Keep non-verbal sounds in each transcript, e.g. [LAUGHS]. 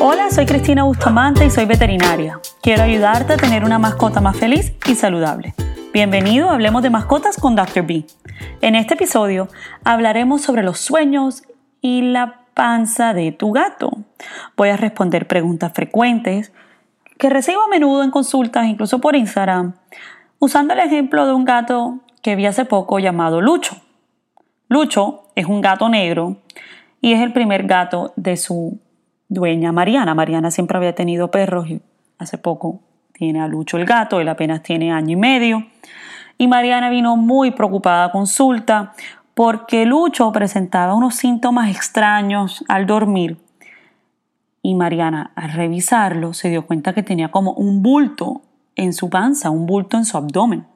Hola, soy Cristina Bustamante y soy veterinaria. Quiero ayudarte a tener una mascota más feliz y saludable. Bienvenido a Hablemos de Mascotas con Dr. B. En este episodio hablaremos sobre los sueños y la panza de tu gato. Voy a responder preguntas frecuentes que recibo a menudo en consultas, incluso por Instagram, usando el ejemplo de un gato que vi hace poco llamado Lucho. Lucho es un gato negro y es el primer gato de su dueña Mariana. Mariana siempre había tenido perros y hace poco tiene a Lucho el gato, él apenas tiene año y medio. Y Mariana vino muy preocupada a consulta porque Lucho presentaba unos síntomas extraños al dormir. Y Mariana, al revisarlo, se dio cuenta que tenía como un bulto en su panza, un bulto en su abdomen.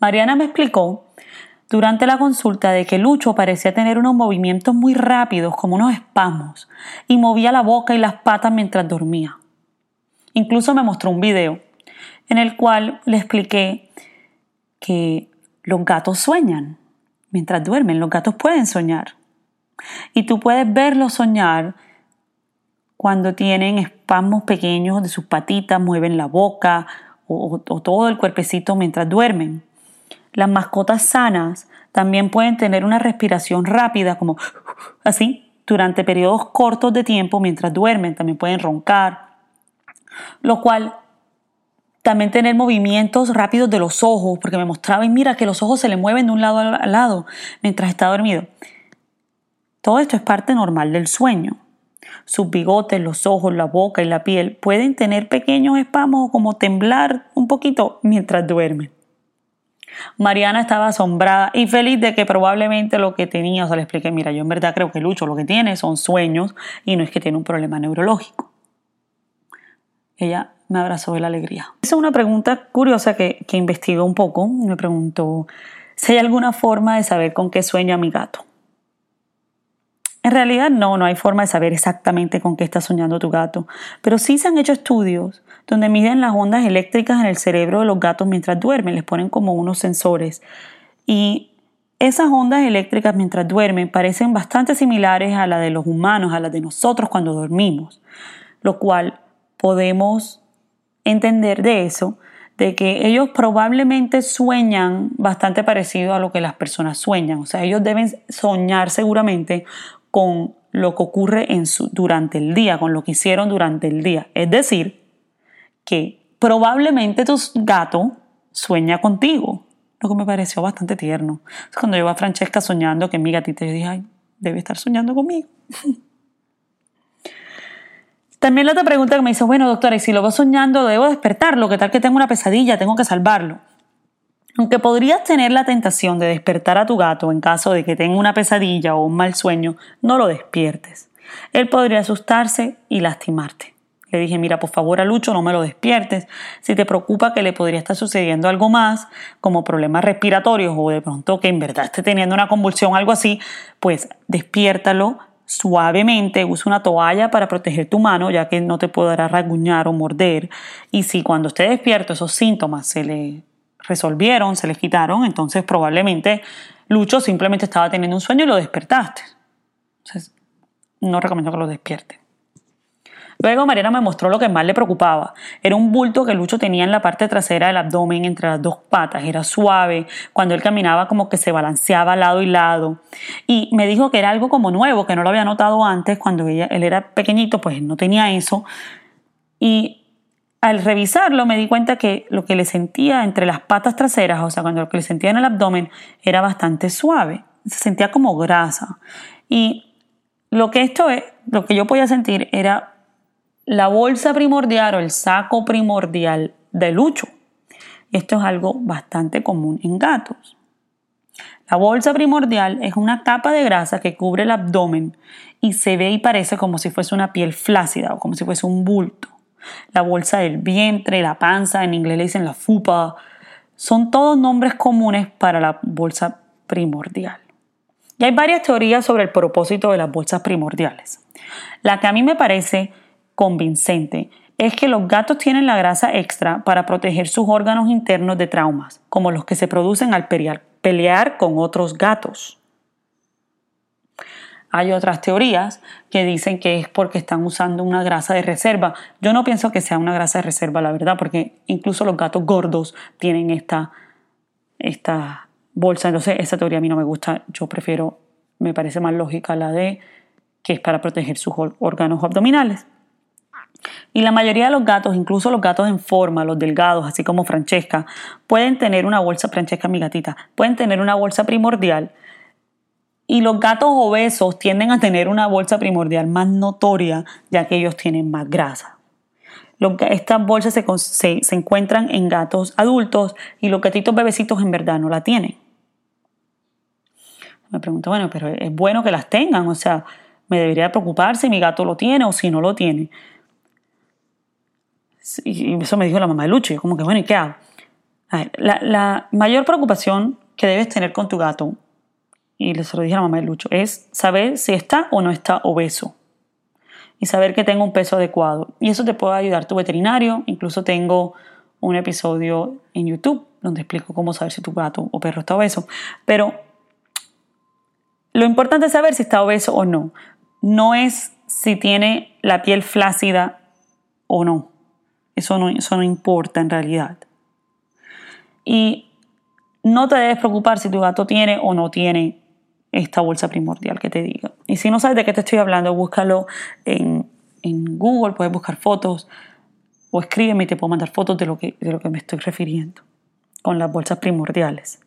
Mariana me explicó durante la consulta de que Lucho parecía tener unos movimientos muy rápidos, como unos espasmos, y movía la boca y las patas mientras dormía. Incluso me mostró un video en el cual le expliqué que los gatos sueñan mientras duermen, los gatos pueden soñar. Y tú puedes verlos soñar cuando tienen espasmos pequeños de sus patitas, mueven la boca o, o todo el cuerpecito mientras duermen. Las mascotas sanas también pueden tener una respiración rápida, como así, durante periodos cortos de tiempo mientras duermen. También pueden roncar, lo cual también tener movimientos rápidos de los ojos, porque me mostraba y mira que los ojos se le mueven de un lado al lado mientras está dormido. Todo esto es parte normal del sueño. Sus bigotes, los ojos, la boca y la piel pueden tener pequeños espasmos como temblar un poquito mientras duermen. Mariana estaba asombrada y feliz de que probablemente lo que tenía, o sea, le expliqué, mira, yo en verdad creo que Lucho lo que tiene son sueños y no es que tiene un problema neurológico. Ella me abrazó de la alegría. Es una pregunta curiosa que, que investigué un poco. Me preguntó si hay alguna forma de saber con qué sueña mi gato. En realidad no, no hay forma de saber exactamente con qué está soñando tu gato, pero sí se han hecho estudios donde miden las ondas eléctricas en el cerebro de los gatos mientras duermen, les ponen como unos sensores. Y esas ondas eléctricas mientras duermen parecen bastante similares a las de los humanos, a las de nosotros cuando dormimos, lo cual podemos entender de eso, de que ellos probablemente sueñan bastante parecido a lo que las personas sueñan. O sea, ellos deben soñar seguramente con lo que ocurre en su, durante el día, con lo que hicieron durante el día. Es decir, que probablemente tu gato sueña contigo, lo que me pareció bastante tierno. Cuando yo a Francesca soñando que mi gatita, yo dije, ay, debe estar soñando conmigo. [LAUGHS] También la otra pregunta que me hizo, bueno, doctora, y si lo veo soñando, debo despertarlo, ¿qué tal que tengo una pesadilla? Tengo que salvarlo. Aunque podrías tener la tentación de despertar a tu gato en caso de que tenga una pesadilla o un mal sueño, no lo despiertes. Él podría asustarse y lastimarte. Le dije, mira, por favor a Lucho no me lo despiertes. Si te preocupa que le podría estar sucediendo algo más, como problemas respiratorios o de pronto que en verdad esté teniendo una convulsión, algo así, pues despiértalo suavemente, usa una toalla para proteger tu mano, ya que no te podrá rasguñar o morder. Y si cuando esté despierto esos síntomas se le resolvieron, se les quitaron, entonces probablemente Lucho simplemente estaba teniendo un sueño y lo despertaste. Entonces, no recomiendo que lo despierte. Luego Mariana me mostró lo que más le preocupaba. Era un bulto que Lucho tenía en la parte trasera del abdomen entre las dos patas. Era suave. Cuando él caminaba como que se balanceaba lado y lado. Y me dijo que era algo como nuevo, que no lo había notado antes. Cuando él era pequeñito, pues no tenía eso. Y al revisarlo me di cuenta que lo que le sentía entre las patas traseras, o sea, cuando lo que le sentía en el abdomen era bastante suave, se sentía como grasa. Y lo que esto es, lo que yo podía sentir era la bolsa primordial o el saco primordial de lucho. Esto es algo bastante común en gatos. La bolsa primordial es una capa de grasa que cubre el abdomen y se ve y parece como si fuese una piel flácida o como si fuese un bulto la bolsa del vientre, la panza, en inglés le dicen la fupa, son todos nombres comunes para la bolsa primordial. Y hay varias teorías sobre el propósito de las bolsas primordiales. La que a mí me parece convincente es que los gatos tienen la grasa extra para proteger sus órganos internos de traumas, como los que se producen al pelear con otros gatos. Hay otras teorías que dicen que es porque están usando una grasa de reserva. Yo no pienso que sea una grasa de reserva, la verdad, porque incluso los gatos gordos tienen esta, esta bolsa. Entonces, esa teoría a mí no me gusta. Yo prefiero, me parece más lógica la de que es para proteger sus órganos abdominales. Y la mayoría de los gatos, incluso los gatos en forma, los delgados, así como Francesca, pueden tener una bolsa, Francesca mi gatita, pueden tener una bolsa primordial y los gatos obesos tienden a tener una bolsa primordial más notoria, ya que ellos tienen más grasa. Estas bolsas se, se, encuentran en gatos adultos y los gatitos bebecitos en verdad no la tienen. Me pregunto, bueno, pero es bueno que las tengan, o sea, me debería preocupar si mi gato lo tiene o si no lo tiene. Y eso me dijo la mamá de Lucho, como que, bueno, ¿y qué hago? la mayor preocupación que debes tener con tu gato y se lo dije a la mamá de Lucho, es saber si está o no está obeso y saber que tenga un peso adecuado. Y eso te puede ayudar tu veterinario. Incluso tengo un episodio en YouTube donde explico cómo saber si tu gato o perro está obeso. Pero lo importante es saber si está obeso o no. No es si tiene la piel flácida o no. Eso no, eso no importa en realidad. Y no te debes preocupar si tu gato tiene o no tiene esta bolsa primordial que te diga. Y si no sabes de qué te estoy hablando, búscalo en, en Google, puedes buscar fotos o escríbeme y te puedo mandar fotos de lo, que, de lo que me estoy refiriendo con las bolsas primordiales.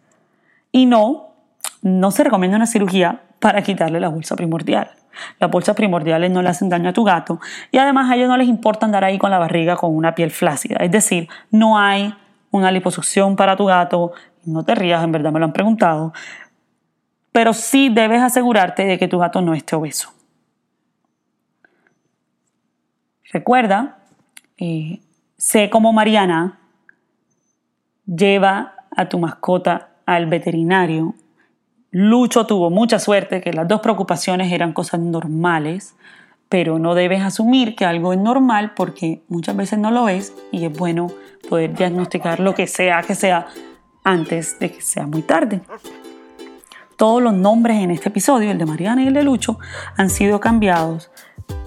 Y no, no se recomienda una cirugía para quitarle la bolsa primordial. Las bolsas primordiales no le hacen daño a tu gato y además a ellos no les importa andar ahí con la barriga con una piel flácida. Es decir, no hay una liposucción para tu gato. No te rías, en verdad me lo han preguntado pero sí debes asegurarte de que tu gato no esté obeso. Recuerda, eh, sé como Mariana, lleva a tu mascota al veterinario. Lucho tuvo mucha suerte que las dos preocupaciones eran cosas normales, pero no debes asumir que algo es normal porque muchas veces no lo es y es bueno poder diagnosticar lo que sea que sea antes de que sea muy tarde. Todos los nombres en este episodio, el de Mariana y el de Lucho, han sido cambiados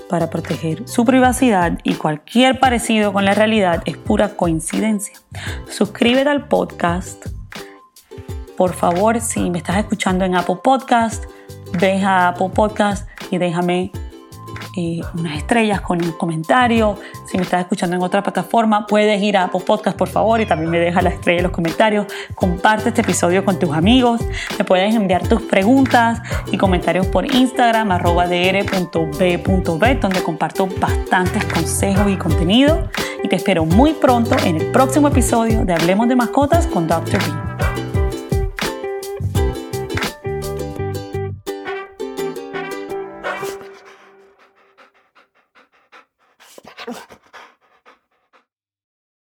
para proteger su privacidad y cualquier parecido con la realidad es pura coincidencia. Suscríbete al podcast. Por favor, si me estás escuchando en Apple Podcast, deja Apple Podcast y déjame eh, unas estrellas con un comentario. Si me estás escuchando en otra plataforma, puedes ir a Apple Podcast, por favor, y también me deja la estrella en los comentarios. Comparte este episodio con tus amigos. Me puedes enviar tus preguntas y comentarios por Instagram, arroba dr.b.b, donde comparto bastantes consejos y contenido. Y te espero muy pronto en el próximo episodio de Hablemos de Mascotas con Dr. B.